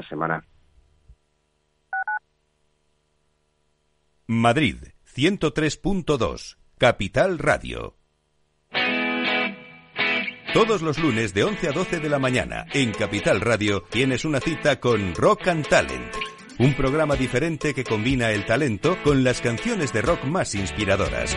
semana. Madrid, 103.2, Capital Radio. Todos los lunes de 11 a 12 de la mañana en Capital Radio tienes una cita con Rock and Talent. Un programa diferente que combina el talento con las canciones de rock más inspiradoras.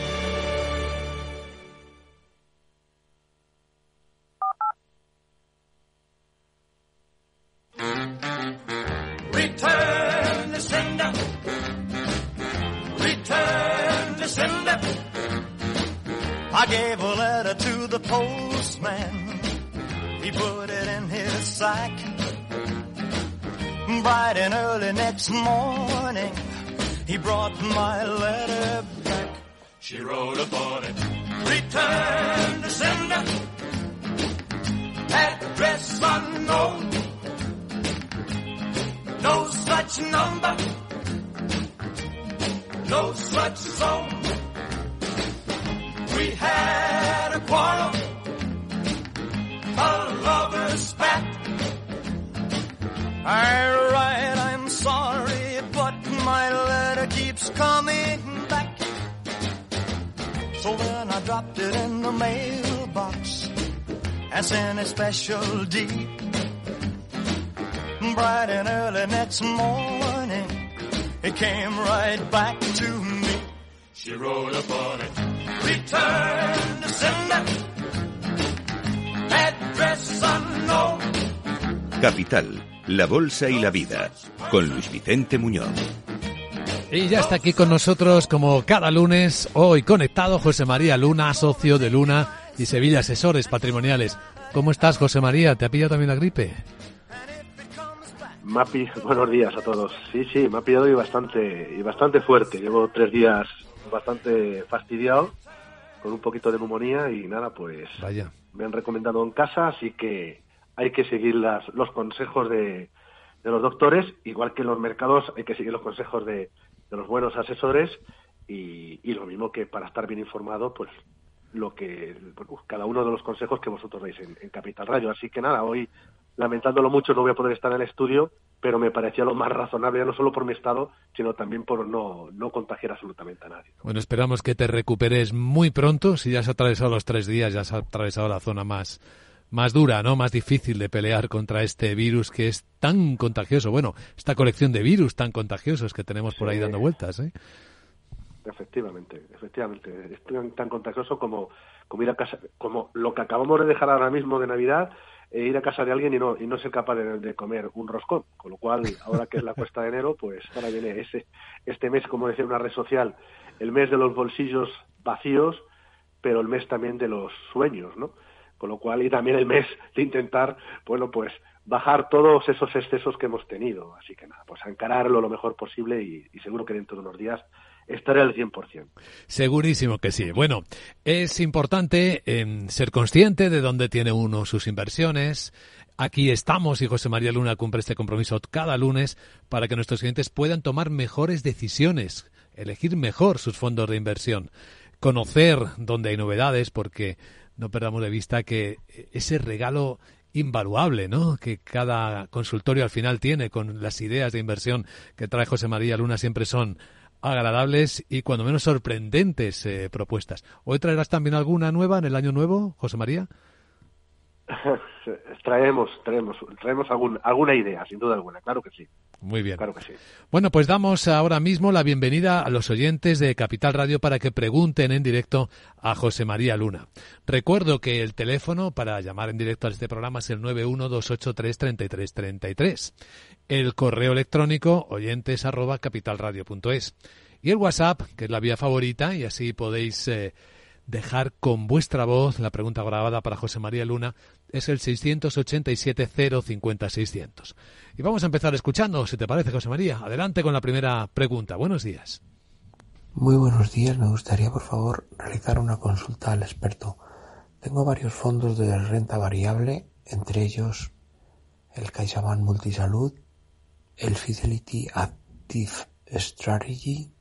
Next morning, he brought my letter back. She wrote upon it, return to sender, address unknown, no such number, no such zone. We had a quarrel, a lover's spat. I sorry, but my letter keeps coming back. So then I dropped it in the mailbox as in a special deed. Bright and early next morning, it came right back to me. She wrote upon it, return to sender, address unknown. Capital La Bolsa y la Vida, con Luis Vicente Muñoz. Y ya está aquí con nosotros, como cada lunes, hoy conectado José María Luna, socio de Luna y Sevilla Asesores Patrimoniales. ¿Cómo estás, José María? ¿Te ha pillado también la gripe? Mapi, buenos días a todos. Sí, sí, me ha pillado y bastante, y bastante fuerte. Llevo tres días bastante fastidiado, con un poquito de neumonía y nada, pues Vaya. me han recomendado en casa, así que hay que seguir las, los consejos de, de, los doctores, igual que en los mercados hay que seguir los consejos de, de los buenos asesores y, y, lo mismo que para estar bien informado, pues lo que cada uno de los consejos que vosotros veis en, Capital Radio. Así que nada, hoy lamentándolo mucho no voy a poder estar en el estudio, pero me parecía lo más razonable, no solo por mi estado, sino también por no, no contagiar absolutamente a nadie. Bueno, esperamos que te recuperes muy pronto. Si ya has atravesado los tres días, ya has atravesado la zona más más dura, ¿no? Más difícil de pelear contra este virus que es tan contagioso. Bueno, esta colección de virus tan contagiosos que tenemos por ahí dando vueltas, ¿eh? Efectivamente, efectivamente. Es tan, tan, contagioso como, como ir a casa, como lo que acabamos de dejar ahora mismo de Navidad, e ir a casa de alguien y no, y no ser capaz de, de, comer un roscón. Con lo cual, ahora que es la cuesta de enero, pues ahora viene ese, este mes, como decía una red social, el mes de los bolsillos vacíos, pero el mes también de los sueños, ¿no? Con lo cual y también el mes de intentar, bueno, pues bajar todos esos excesos que hemos tenido. Así que nada, pues encararlo lo mejor posible y, seguro que dentro de unos días estaré al 100%. Segurísimo que sí. Bueno, es importante eh, ser consciente de dónde tiene uno sus inversiones. Aquí estamos y José María Luna cumple este compromiso cada lunes para que nuestros clientes puedan tomar mejores decisiones, elegir mejor sus fondos de inversión, conocer dónde hay novedades porque no perdamos de vista que ese regalo invaluable, ¿no? Que cada consultorio al final tiene con las ideas de inversión que trae José María Luna siempre son agradables y cuando menos sorprendentes eh, propuestas. ¿Hoy traerás también alguna nueva en el año nuevo, José María? traemos, traemos, traemos algún, alguna idea, sin duda alguna, claro que sí. Muy bien. Claro que sí. Bueno, pues damos ahora mismo la bienvenida a los oyentes de Capital Radio para que pregunten en directo a José María Luna. Recuerdo que el teléfono para llamar en directo a este programa es el 912833333. El correo electrónico oyentes arroba capitalradio.es. Y el WhatsApp, que es la vía favorita, y así podéis eh, dejar con vuestra voz la pregunta grabada para José María Luna, es el 687 050 600. Y vamos a empezar escuchando, si te parece, José María. Adelante con la primera pregunta. Buenos días. Muy buenos días. Me gustaría, por favor, realizar una consulta al experto. Tengo varios fondos de renta variable, entre ellos el CaixaBank Multisalud, el Fidelity Active Strategy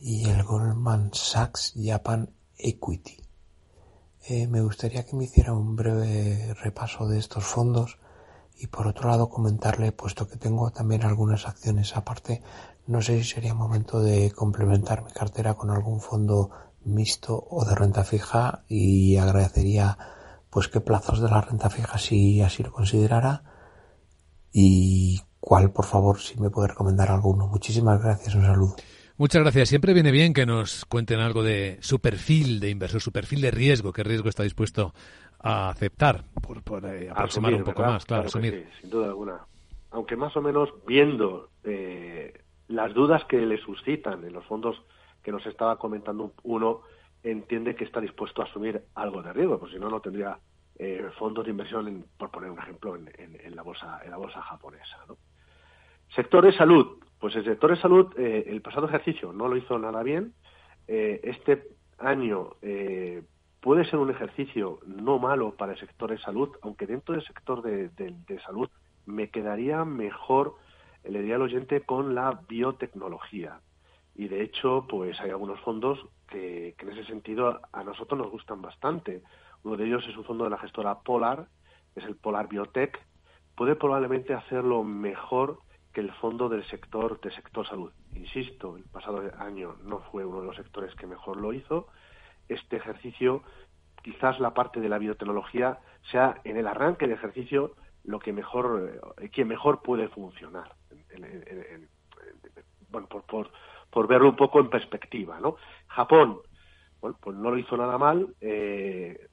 y el Goldman Sachs Japan Equity. Eh, me gustaría que me hiciera un breve repaso de estos fondos y por otro lado comentarle, puesto que tengo también algunas acciones aparte, no sé si sería momento de complementar mi cartera con algún fondo mixto o de renta fija y agradecería pues qué plazos de la renta fija si así lo considerara y cuál por favor si me puede recomendar alguno. Muchísimas gracias, un saludo. Muchas gracias. Siempre viene bien que nos cuenten algo de su perfil de inversor, su perfil de riesgo, qué riesgo está dispuesto a aceptar, por, por eh, aproximar un poco más, claro, asumir. sin duda alguna. Aunque más o menos viendo eh, las dudas que le suscitan en los fondos que nos estaba comentando uno, entiende que está dispuesto a asumir algo de riesgo, pues si no, no tendría eh, fondos de inversión, por poner un ejemplo, en, la bolsa en la bolsa japonesa. Sector de salud. Pues el sector de salud, eh, el pasado ejercicio no lo hizo nada bien. Eh, este año puede ser un ejercicio no malo para el sector de salud, aunque dentro del sector de, salud me quedaría mejor, le diría al oyente, con la biotecnología. Y de hecho, pues hay algunos fondos que, en ese sentido a nosotros nos gustan bastante. Uno de ellos es un fondo de la gestora Polar, es el Polar Biotech. Puede probablemente hacerlo mejor que el fondo del sector de sector salud. Insisto, el pasado año no fue uno de los sectores que mejor lo hizo. Este ejercicio, quizás la parte de la biotecnología sea en el arranque de ejercicio lo que mejor, eh, que mejor puede funcionar. bueno, por, por, por verlo un poco en perspectiva, ¿no? Japón, bueno, pues no lo hizo nada mal. Eh,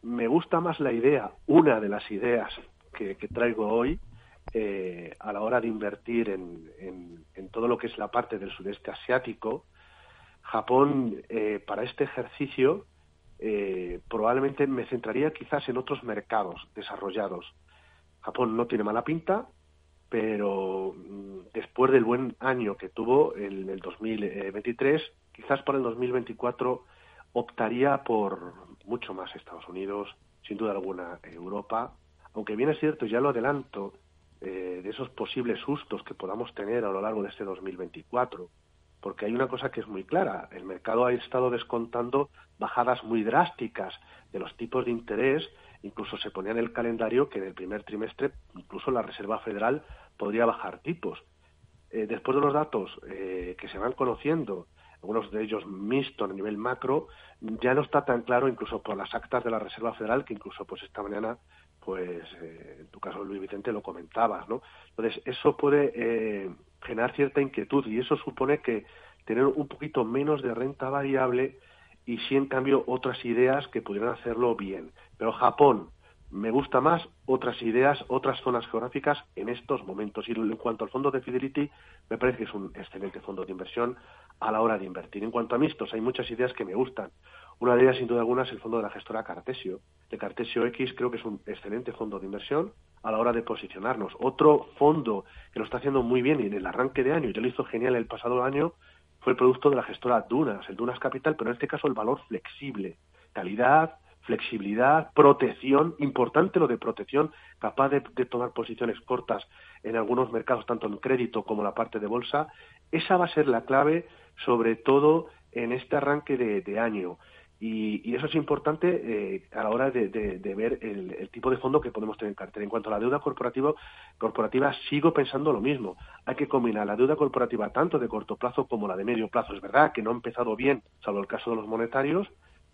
me gusta más la idea, una de las ideas que, traigo hoy, eh, a la hora de invertir en, en, todo lo que es la parte del sudeste asiático, Japón, eh, para este ejercicio, probablemente me centraría quizás en otros mercados desarrollados. Japón no tiene mala pinta, pero mm, después del buen año que tuvo en el 2023, quizás para el 2024 optaría por mucho más Estados Unidos, sin duda alguna Europa, aunque bien es cierto, ya lo adelanto, eh, de esos posibles sustos que podamos tener a lo largo de este 2024, porque hay una cosa que es muy clara, el mercado ha estado descontando bajadas muy drásticas de los tipos de interés Incluso se ponía en el calendario que en el primer trimestre incluso la Reserva Federal podría bajar tipos. Eh, después de los datos eh, que se van conociendo, algunos de ellos mixtos a nivel macro, ya no está tan claro incluso por las actas de la Reserva Federal que incluso pues esta mañana pues eh, en tu caso Luis Vicente lo comentabas, ¿no? Entonces eso puede generar cierta inquietud y eso supone que tener un poquito menos de renta variable y sí, en cambio, otras ideas que pudieran hacerlo bien. Pero Japón, me gusta más otras ideas, otras zonas geográficas en estos momentos. Y en cuanto al fondo de Fidelity, me parece que es un excelente fondo de inversión a la hora de invertir. En cuanto a mixtos, hay muchas ideas que me gustan. Una de ellas, sin duda alguna, es el fondo de la gestora Cartesio. De Cartesio X creo que es un excelente fondo de inversión a la hora de posicionarnos. Otro fondo que lo está haciendo muy bien y en el arranque de año, y ya lo hizo genial el pasado año, fue el producto de la gestora Dunas, el Dunas Capital, pero en este caso el valor flexible, calidad, flexibilidad, protección, importante lo de protección, capaz de, tomar posiciones cortas en algunos mercados, tanto en crédito como la parte de bolsa, esa va a ser la clave, sobre todo en este arranque de año. Y, eso es importante eh, a la hora de, ver el, tipo de fondo que podemos tener en cartera. En cuanto a la deuda corporativa, corporativa, sigo pensando lo mismo. Hay que combinar la deuda corporativa tanto de corto plazo como la de medio plazo. Es verdad que no ha empezado bien, salvo el caso de los monetarios,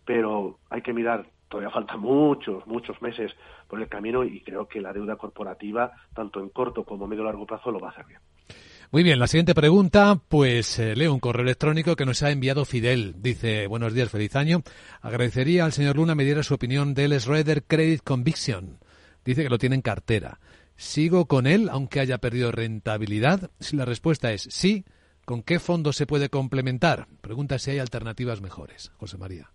pero hay que mirar, todavía faltan muchos, muchos meses por el camino y creo que la deuda corporativa, tanto en corto como medio largo plazo, lo va a hacer bien. Muy bien, la siguiente pregunta, pues eh, leo un correo electrónico que nos ha enviado Fidel. Dice, buenos días, feliz año. Agradecería al señor Luna me diera su opinión del Schroeder Credit Conviction. Dice que lo tiene en cartera. ¿Sigo con él aunque haya perdido rentabilidad? Si la respuesta es sí, ¿con qué fondo se puede complementar? Pregunta si hay alternativas mejores. José María.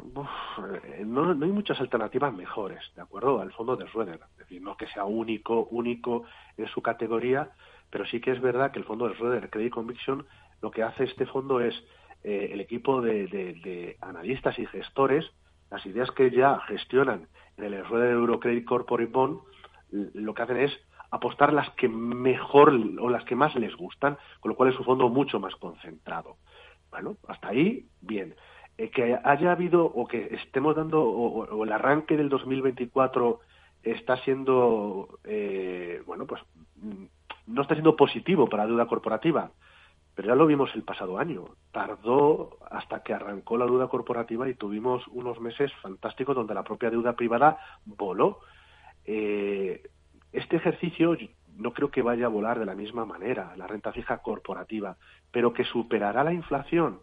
Eh, no, no, hay muchas alternativas mejores, ¿de acuerdo? Al fondo de Schroeder. Es decir, no que sea único, único en su categoría, pero sí que es verdad que el fondo de Schroeder Credit Conviction lo que hace este fondo es eh, el equipo de, analistas y gestores, las ideas que ya gestionan en el Schroeder Eurocredit Corporate Bond, lo que hacen es apostar las que mejor o las que más les gustan, con lo cual es un fondo mucho más concentrado. Bueno, hasta ahí, bien. Eh, que haya habido o que estemos dando o, el arranque del 2024 está siendo eh, bueno pues mm, no está siendo positivo para la deuda corporativa pero ya lo vimos el pasado año. Tardó hasta que arrancó la deuda corporativa y tuvimos unos meses fantásticos donde la propia deuda privada voló. Eh, este ejercicio no creo que vaya a volar de la misma manera la renta fija corporativa pero que superará la inflación.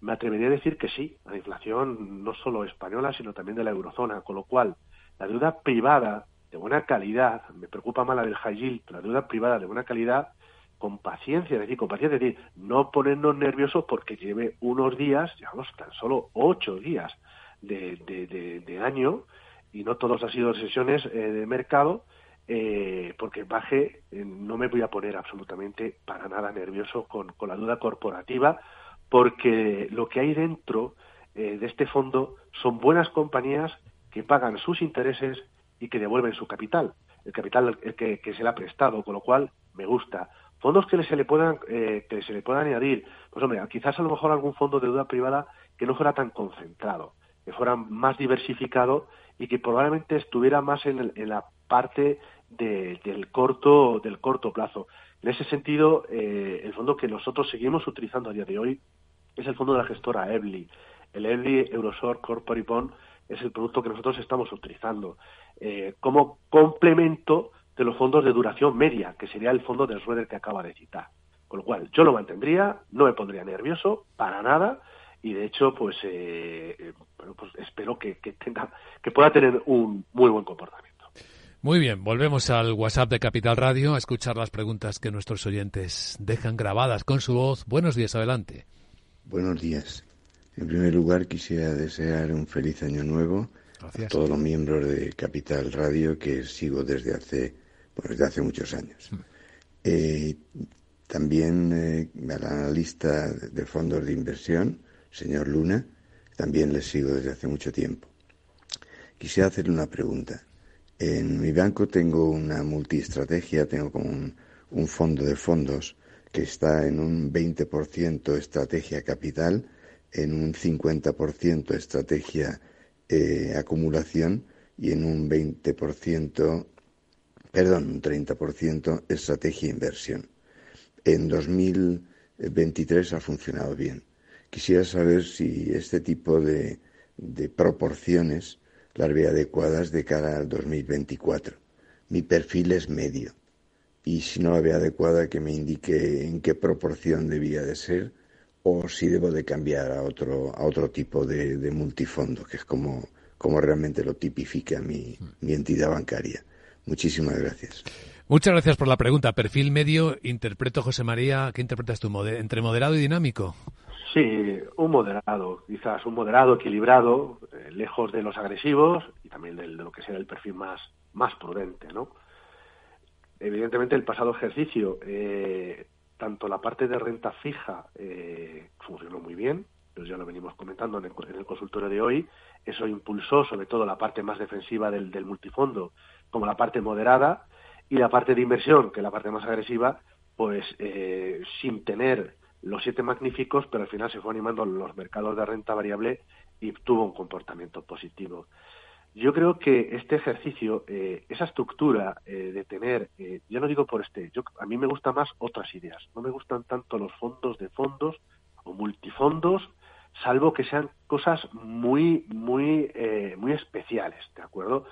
Me atrevería a decir que sí, la inflación no solo española, sino también de la eurozona, con lo cual la deuda privada de buena calidad, me preocupa más la del yield, la deuda privada de buena calidad, con paciencia, es decir, con paciencia, es decir, no ponernos nerviosos porque lleve unos días, llevamos tan solo ocho días de, de, año, y no todos han sido sesiones eh, de mercado, eh, porque baje, eh, no me voy a poner absolutamente para nada nervioso con, con la deuda corporativa, porque lo que hay dentro eh, de este fondo son buenas compañías que pagan sus intereses y que devuelven su capital, el capital que, se le ha prestado, con lo cual me gusta. Fondos que se le puedan eh, que se le puedan añadir, pues hombre, quizás a lo mejor algún fondo de deuda privada que no fuera tan concentrado, que fuera más diversificado y que probablemente estuviera más en, la parte del corto del corto plazo. En ese sentido, eh, el fondo que nosotros seguimos utilizando a día de hoy es el fondo de la gestora EBLI. El EBLI Eurosor Corporate Bond es el producto que nosotros estamos utilizando eh, como complemento de los fondos de duración media, que sería el fondo del Schroeder que acaba de citar. Con lo cual, yo lo mantendría, no me pondría nervioso, para nada, y de hecho, pues, eh, eh, pues espero que, tenga, que pueda tener un muy buen comportamiento. Muy bien, volvemos al WhatsApp de Capital Radio a escuchar las preguntas que nuestros oyentes dejan grabadas con su voz. Buenos días, adelante. Buenos días. En primer lugar, quisiera desear un feliz año nuevo a todos los miembros de Capital Radio que sigo desde hace, desde hace muchos años. Mm. Eh, también eh, al analista de fondos de inversión, señor Luna, también le sigo desde hace mucho tiempo. Quisiera hacerle una pregunta. En mi banco tengo una multiestrategia, tengo como un, un fondo de fondos que está en un 20% estrategia capital, en un 50% estrategia eh, acumulación y en un 20%, perdón, un 30% estrategia inversión. En 2023 ha funcionado bien. Quisiera saber si este tipo de, de proporciones las ve adecuadas de cara al 2024. Mi perfil es medio y si no la ve adecuada que me indique en qué proporción debía de ser o si debo de cambiar a otro, a otro tipo de, multifondo, que es como, como realmente lo tipifica mi, mi entidad bancaria. Muchísimas gracias. Muchas gracias por la pregunta. Perfil medio, interpreto, José María, ¿qué interpretas tú? ¿Entre moderado y dinámico? Sí, un moderado, quizás un moderado, equilibrado, eh, lejos de los agresivos y también de, de, lo que sea el perfil más, más prudente, ¿no? evidentemente el pasado ejercicio, eh, tanto la parte de renta fija eh, funcionó muy bien, pues ya lo venimos comentando en el, consultorio de hoy, eso impulsó sobre todo la parte más defensiva del, multifondo, como la parte moderada, y la parte de inversión, que es la parte más agresiva, pues eh, sin tener los siete magníficos, pero al final se fue animando los mercados de renta variable y tuvo un comportamiento positivo. Yo creo que este ejercicio, eh, esa estructura eh, de tener, eh, yo no digo por este, yo, a mí me gustan más otras ideas. No me gustan tanto los fondos de fondos o multifondos, salvo que sean cosas muy, muy, muy especiales, ¿de acuerdo?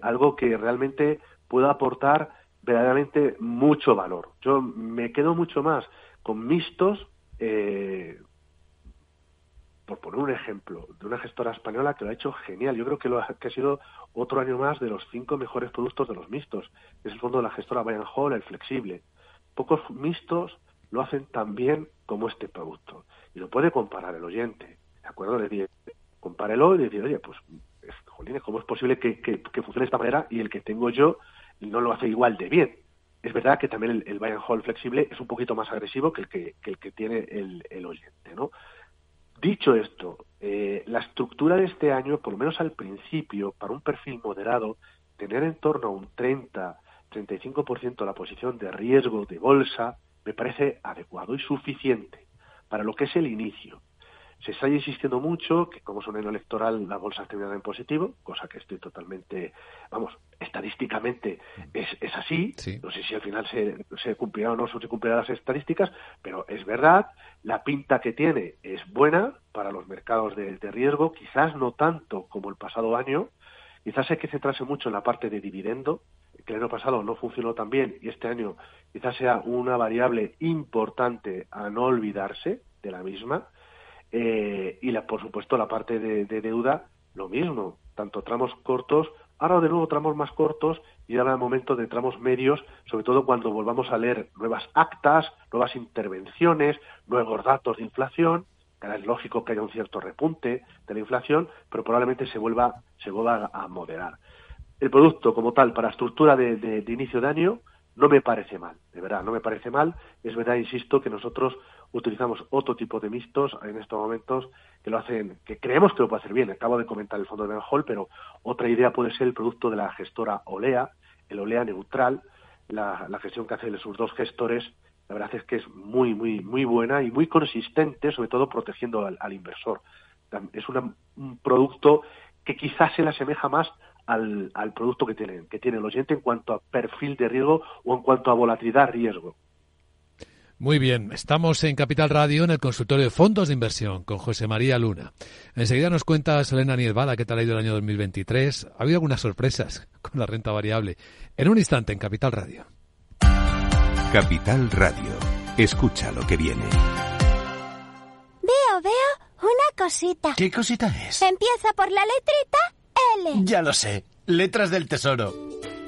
algo que realmente pueda aportar verdaderamente mucho valor. Yo me quedo mucho más con mixtos, por poner un ejemplo de una gestora española que lo ha hecho genial. Yo creo que, lo ha, que sido otro año más de los cinco mejores productos de los mixtos. Es el fondo de la gestora Bayern Hall, el flexible. Pocos mixtos lo hacen tan bien como este producto. Y lo puede comparar el oyente. ¿De acuerdo? Le dice, compárelo y decir, oye, pues, jolines, ¿cómo es posible que, que, funcione de esta manera y el que tengo yo no lo hace igual de bien? Es verdad que también el, el Bayern Hall flexible es un poquito más agresivo que el que, que el que tiene el oyente, ¿no? Dicho esto, eh, la estructura de este año, por lo menos al principio, para un perfil moderado, tener en torno a un 30-35% la posición de riesgo de bolsa, me parece adecuado y suficiente para lo que es el inicio se está insistiendo mucho que como es un año electoral la bolsa ha terminado en positivo, cosa que estoy totalmente, vamos, estadísticamente es, es así, no sé si al final se, se cumplirá o no se cumplirán las estadísticas, pero es verdad, la pinta que tiene es buena para los mercados de, de riesgo, quizás no tanto como el pasado año, quizás hay que centrarse mucho en la parte de dividendo, que el año pasado no funcionó tan bien y este año quizás sea una variable importante a no olvidarse de la misma, eh, y la, por supuesto la parte de, deuda, lo mismo, tanto tramos cortos, ahora de nuevo tramos más cortos y ahora el momento de tramos medios, sobre todo cuando volvamos a leer nuevas actas, nuevas intervenciones, nuevos datos de inflación, que es lógico que haya un cierto repunte de la inflación, pero probablemente se vuelva, se vuelva a moderar. El producto como tal, para estructura de, de inicio de año, no me parece mal, de verdad, no me parece mal. Es verdad, insisto, que nosotros utilizamos otro tipo de mixtos en estos momentos que lo hacen, que creemos que lo puede hacer bien. Acabo de comentar el fondo de Hall, pero otra idea puede ser el producto de la gestora Olea, el Olea neutral, la, gestión que hacen sus dos gestores. La verdad es que es muy, muy, muy buena y muy consistente, sobre todo protegiendo al, inversor. Es un producto que quizás se le asemeja más al, al, producto que tiene, que tiene el oyente en cuanto a perfil de riesgo o en cuanto a volatilidad riesgo. Muy bien, estamos en Capital Radio en el consultorio de fondos de inversión con José María Luna. Enseguida nos cuenta Selena Nielbala qué tal ha ido el año 2023. Ha habido algunas sorpresas con la renta variable. En un instante en Capital Radio. Capital Radio. Escucha lo que viene. Veo, veo una cosita. ¿Qué cosita es? Empieza por la letrita L. Ya lo sé. Letras del Tesoro.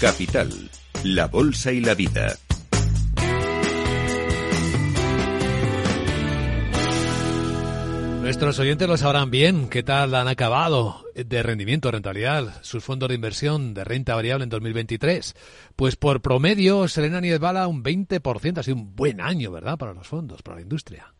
Capital, la Bolsa y la Vida. Nuestros oyentes lo sabrán bien. ¿Qué tal han acabado de rendimiento, rentabilidad, sus fondos de inversión de renta variable en 2023? Pues por promedio, Selena Niedbala, un 20%. Ha sido un buen año, ¿verdad? Para los fondos, para la industria.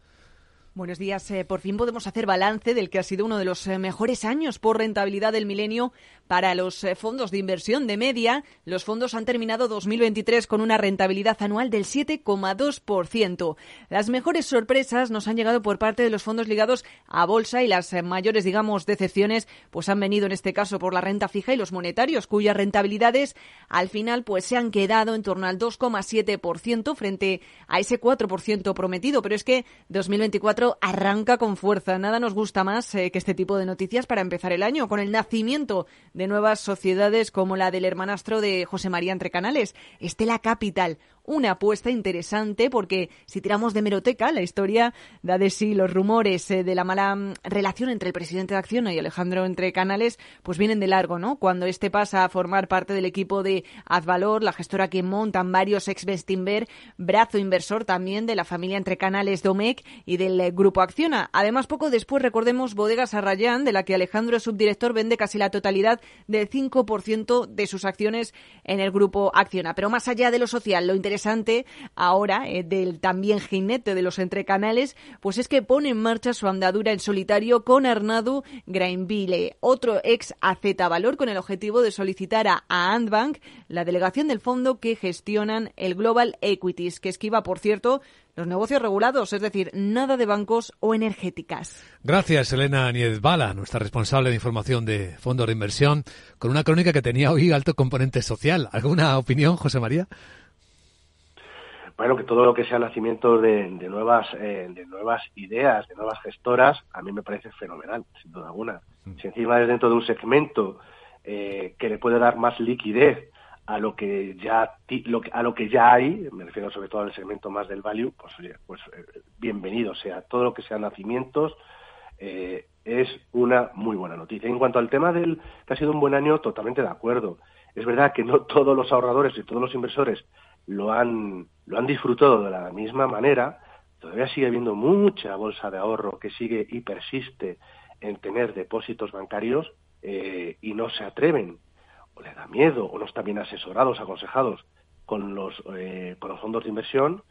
Buenos días. Eh, por fin podemos hacer balance del que ha sido uno de los eh, mejores años por rentabilidad del milenio para los eh, fondos de inversión de media. Los fondos han terminado 2023 con una rentabilidad anual del 7,2%. Las mejores sorpresas nos han llegado por parte de los fondos ligados a bolsa y las mayores, digamos, decepciones pues han venido en este caso por la renta fija y los monetarios, cuyas rentabilidades al final pues se han quedado en torno al 2,7% frente a ese 4% prometido. Pero es que 2024 arranca con fuerza. Nada nos gusta más eh, que este tipo de noticias para empezar el año, con el nacimiento de nuevas sociedades como la del hermanastro de José María Entre Canales, Estela Capital, una apuesta interesante porque si tiramos de meroteca, la historia da de sí los rumores eh, de la mala mm, relación entre el presidente de Acciona y Alejandro Entre Canales, pues vienen de largo, ¿no? Cuando este pasa a formar parte del equipo de Azvalor, la gestora que montan varios ex Bestinver, brazo inversor también de la familia Entre Canales Domecq y del eh, grupo Acciona. Además, poco después recordemos Bodegas Arrayán, de la que Alejandro es subdirector, vende casi la totalidad del 5% de sus acciones en el grupo Acciona. Pero más allá de lo social, lo interesante interesante ahora eh, del también jinete de los entrecanales, pues es que pone en marcha su andadura en solitario con Arnadu Grainville, otro ex AZ Valor, con el objetivo de solicitar a, a Antbank la delegación del fondo que gestionan el Global Equities, que esquiva, por cierto, los negocios regulados, es decir, nada de bancos o energéticas. Gracias, Elena Niezbala, nuestra responsable de información de fondos de inversión, con una crónica que tenía hoy alto componente social. ¿Alguna opinión, José María? Bueno, que todo lo que sea nacimiento de, nuevas eh, de nuevas ideas, de nuevas gestoras, a mí me parece fenomenal, sin duda alguna. Mm. Si encima es dentro de un segmento eh, que le puede dar más liquidez a lo que ya a lo que ya hay, me refiero sobre todo al segmento más del value, pues pues eh, bienvenido sea todo lo que sean nacimientos eh, es una muy buena noticia. En cuanto al tema del que ha sido un buen año, totalmente de acuerdo. Es verdad que no todos los ahorradores y todos los inversores lo han lo han disfrutado de la misma manera. Todavía sigue habiendo mucha bolsa de ahorro que sigue y persiste en tener depósitos bancarios eh, y no se atreven o le da miedo o no están bien asesorados, aconsejados con los, eh, con los fondos de inversión.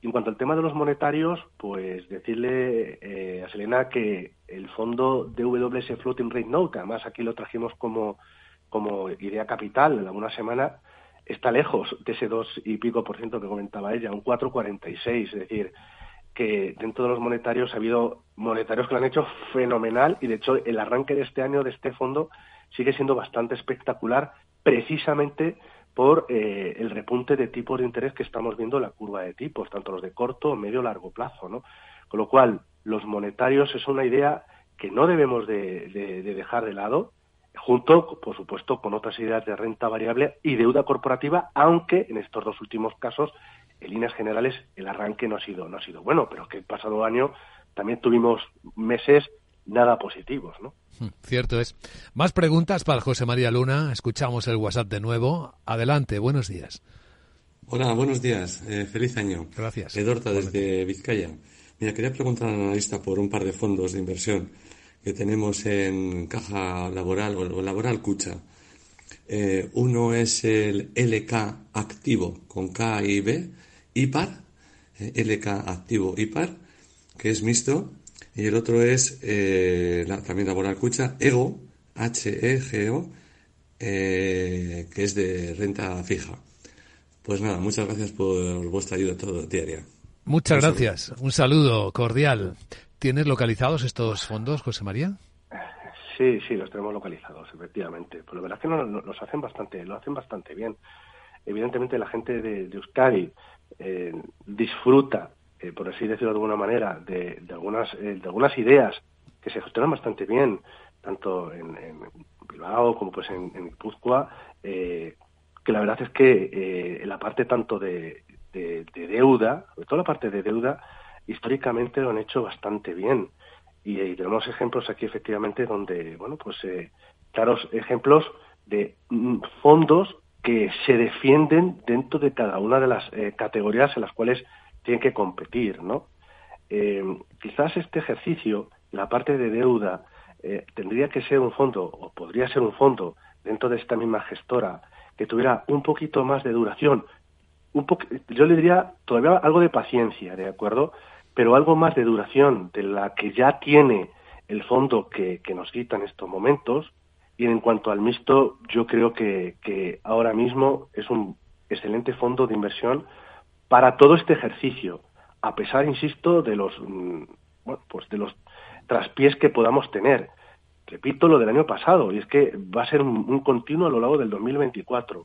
Y en cuanto al tema de los monetarios, pues decirle eh, a Selena que el fondo DWS Floating Rate Note, además aquí lo trajimos como, como idea capital en alguna semana, está lejos de ese dos y pico por ciento que comentaba ella, un 4,46. Es decir, que dentro de los monetarios ha habido monetarios que lo han hecho fenomenal y de hecho el arranque de este año de este fondo sigue siendo bastante espectacular precisamente por eh, el repunte de tipos de interés que estamos viendo en la curva de tipos, tanto los de corto, medio, largo plazo, ¿no? Con lo cual, los monetarios es una idea que no debemos de, dejar de lado, junto, por supuesto, con otras ideas de renta variable y deuda corporativa, aunque en estos dos últimos casos, en líneas generales, el arranque no ha sido, no ha sido bueno, pero que el pasado año también tuvimos meses nada positivos, ¿no? Hmm, cierto es. Más preguntas para José María Luna. Escuchamos el WhatsApp de nuevo. Adelante, buenos días. Hola, buenos días. Eh, feliz año. Gracias. Edorta desde Vizcaya. Mira, quería preguntar al analista por un par de fondos de inversión que tenemos en caja laboral o laboral Cucha. Eh, uno es el LK activo con K y B, IPAR, eh, LK activo IPAR, que es mixto y el otro es eh, la, también laboral cucha, EGO, H-E-G-O, que es de renta fija. Pues nada, muchas gracias por vuestra ayuda todo, diaria. Muchas gracias. Un saludo cordial. ¿Tienes localizados estos fondos, José María? Sí, sí, los tenemos localizados, efectivamente. Pues la verdad es que nos, los hacen bastante, lo hacen bastante bien. Evidentemente la gente de, Euskadi eh, disfruta eh, por así decirlo de alguna manera, de, algunas, eh, de algunas ideas que se gestionan bastante bien, tanto en, Bilbao como pues en, en eh, que la verdad es que la parte tanto de, deuda, sobre todo la parte de deuda, históricamente lo han hecho bastante bien. Y, tenemos ejemplos aquí efectivamente donde, bueno, pues claros ejemplos de mm, fondos que se defienden dentro de cada una de las categorías en las cuales tienen que competir, ¿no? Eh, quizás este ejercicio, la parte de deuda, eh, tendría que ser un fondo, o podría ser un fondo, dentro de esta misma gestora, que tuviera un poquito más de duración, un yo le diría todavía algo de paciencia, ¿de acuerdo? Pero algo más de duración de la que ya tiene el fondo que, nos quita en estos momentos. Y en cuanto al mixto, yo creo que, ahora mismo es un excelente fondo de inversión para todo este ejercicio, a pesar, insisto, de los, mm, pues de los traspiés que podamos tener. Repito lo del año pasado, y es que va a ser un, continuo a lo largo del 2024.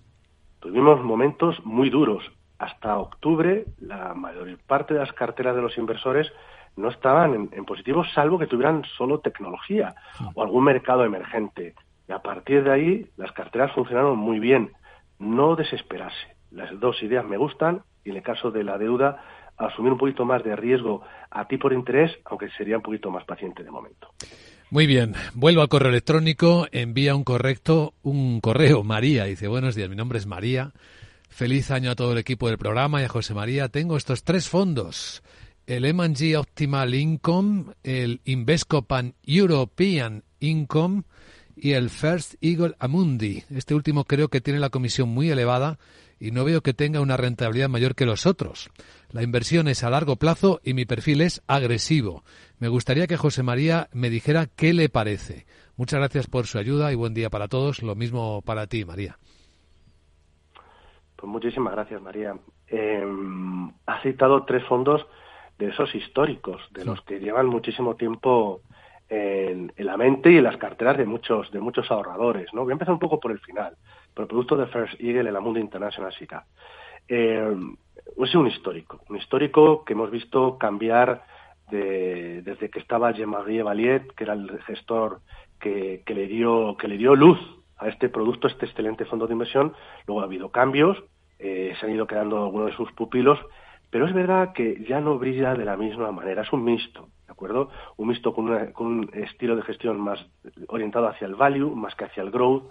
Tuvimos momentos muy duros. Hasta octubre, la mayor parte de las carteras de los inversores no estaban en, en positivo, salvo que tuvieran solo tecnología o algún mercado emergente. Y a partir de ahí, las carteras funcionaron muy bien. No desesperarse. Las dos ideas me gustan y en el caso de la deuda asumir un poquito más de riesgo a ti por interés, aunque sería un poquito más paciente de momento. Muy bien, vuelvo al correo electrónico, envía un correcto, un correo, María, dice, buenos días, mi nombre es María, feliz año a todo el equipo del programa y a José María, tengo estos tres fondos, el M&G Optimal Income, el Invesco Pan European Income y el First Eagle Amundi. Este último creo que tiene la comisión muy elevada y no veo que tenga una rentabilidad mayor que los otros. La inversión es a largo plazo y mi perfil es agresivo. Me gustaría que José María me dijera qué le parece. Muchas gracias por su ayuda y buen día para todos. Lo mismo para ti, María. Pues muchísimas gracias, María. Eh, has citado tres fondos de esos históricos, de los que llevan muchísimo tiempo en, la mente y en las carteras de muchos de muchos ahorradores. ¿no? Voy a empezar un poco por el final, por el producto de First Eagle en la Mundo International SICA. Eh, es un histórico, un histórico que hemos visto cambiar desde que estaba Jean-Marie Valiet, que era el gestor que, le dio, que le dio luz a este producto, este excelente fondo de inversión. Luego ha habido cambios, eh, se han ido quedando algunos de sus pupilos, pero es verdad que ya no brilla de la misma manera, es un mixto, ¿de acuerdo? Un mixto con, con un estilo de gestión más orientado hacia el value, más que hacia el growth,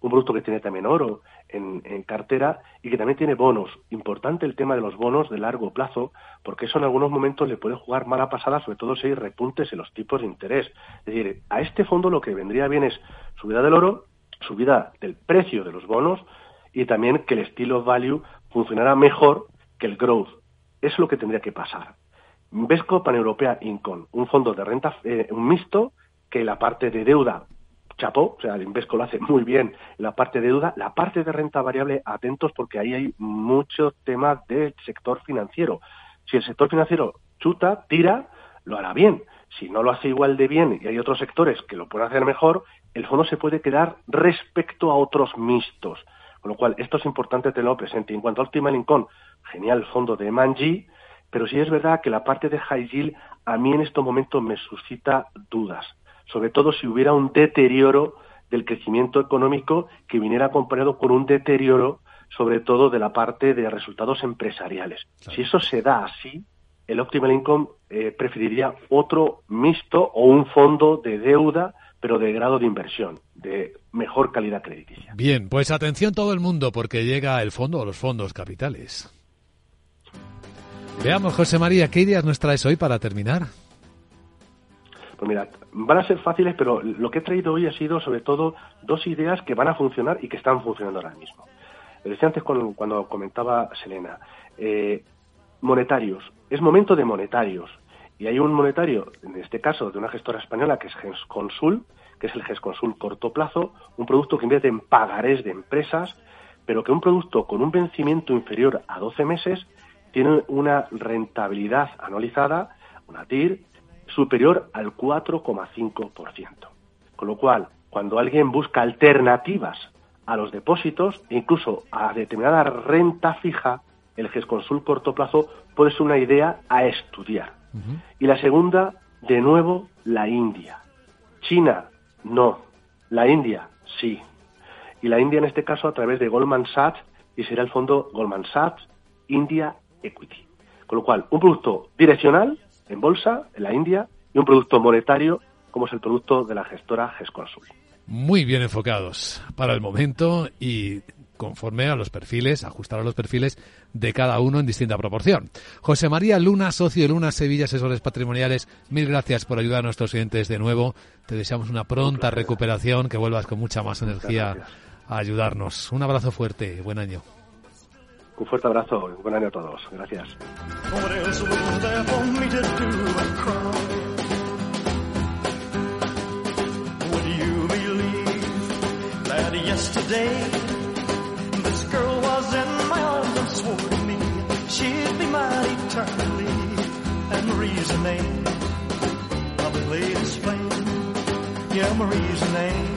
un producto que tiene también oro en, cartera y que también tiene bonos. Importante el tema de los bonos de largo plazo, porque eso en algunos momentos le puede jugar mala pasada, sobre todo si hay repuntes en los tipos de interés. Es decir, a este fondo lo que vendría bien es subida del oro, subida del precio de los bonos y también que el estilo value funcionara mejor que el growth. Es lo que tendría que pasar. Vesco Paneuropea Incon, un fondo de renta, eh, un mixto, que la parte de deuda chapó, o sea, el Invesco lo hace muy bien la parte de deuda, la parte de renta variable, atentos porque ahí hay mucho tema del sector financiero. Si el sector financiero chuta, tira, lo hará bien. Si no lo hace igual de bien y hay otros sectores que lo pueden hacer mejor, el fondo se puede quedar respecto a otros mixtos. Con lo cual, esto es importante tenerlo presente. En cuanto a Optimal Income, genial fondo de Manji, pero sí es verdad que la parte de High Yield a mí en estos momentos me suscita dudas sobre todo si hubiera un deterioro del crecimiento económico que viniera acompañado con un deterioro sobre todo de la parte de resultados empresariales. Si eso se da así, el Optimal Income eh, preferiría otro mixto o un fondo de deuda, pero de grado de inversión, de mejor calidad crediticia. Bien, pues atención todo el mundo porque llega el fondo o los fondos capitales. Veamos, José María, ¿qué ideas nos traes hoy para terminar? Pues mira, van a ser fáciles, pero lo que he traído hoy ha sido sobre todo dos ideas que van a funcionar y que están funcionando ahora mismo. Lo decía antes cuando, comentaba Selena. Eh, monetarios. Es momento de monetarios. Y hay un monetario, en este caso de una gestora española que es GESConsul, que es el GESConsul corto plazo, un producto que invierte en pagarés de empresas, pero que un producto con un vencimiento inferior a 12 meses tiene una rentabilidad anualizada, una TIR, superior al 4,5%. Con lo cual, cuando alguien busca alternativas a los depósitos e incluso a determinada renta fija, el GESConsul corto plazo puede ser una idea a estudiar. Y la segunda, de nuevo, la India. China, no. La India, sí. Y la India en este caso a través de Goldman Sachs y será el fondo Goldman Sachs India Equity. Con lo cual, un producto direccional en bolsa, en la India, y un producto monetario como es el producto de la gestora GESConsul. Muy bien enfocados para el momento y conforme a los perfiles, ajustar a los perfiles de cada uno en distinta proporción. José María Luna, socio de Luna Sevilla Asesores Patrimoniales, mil gracias por ayudar a nuestros clientes de nuevo. Te deseamos una pronta recuperación, que vuelvas con mucha más energía a ayudarnos. Un abrazo fuerte y buen año. Un fuerte abrazo y buen año a todos. Gracias. Yesterday Marie's name.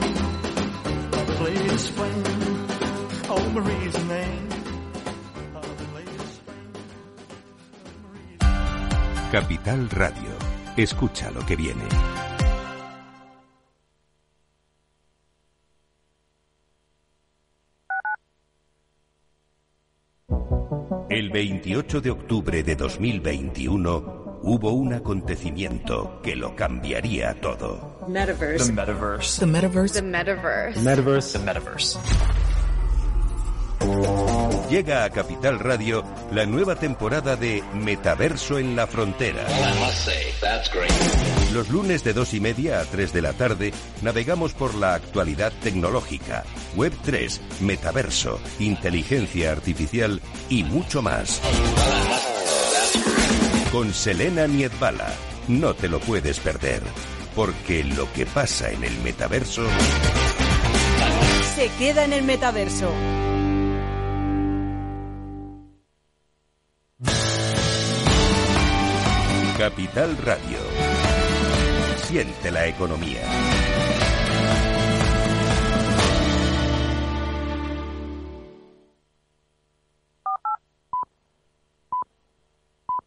Oh Marie's name. Capital Radio. Escucha lo que viene. El 28 de octubre de 2021 hubo un acontecimiento que lo cambiaría todo. Metaverse. The metaverse. The metaverse. The metaverse. Metaverse. The metaverse. Llega a Capital Radio la nueva temporada de Metaverso en la Frontera. Los lunes de dos y media a 3 de la tarde navegamos por la actualidad tecnológica, Web 3, Metaverso, inteligencia artificial y mucho más. Con Selena Niedbala. No te lo puedes perder, porque lo que pasa en el metaverso se queda en el metaverso. Capital Radio. Siente la economía.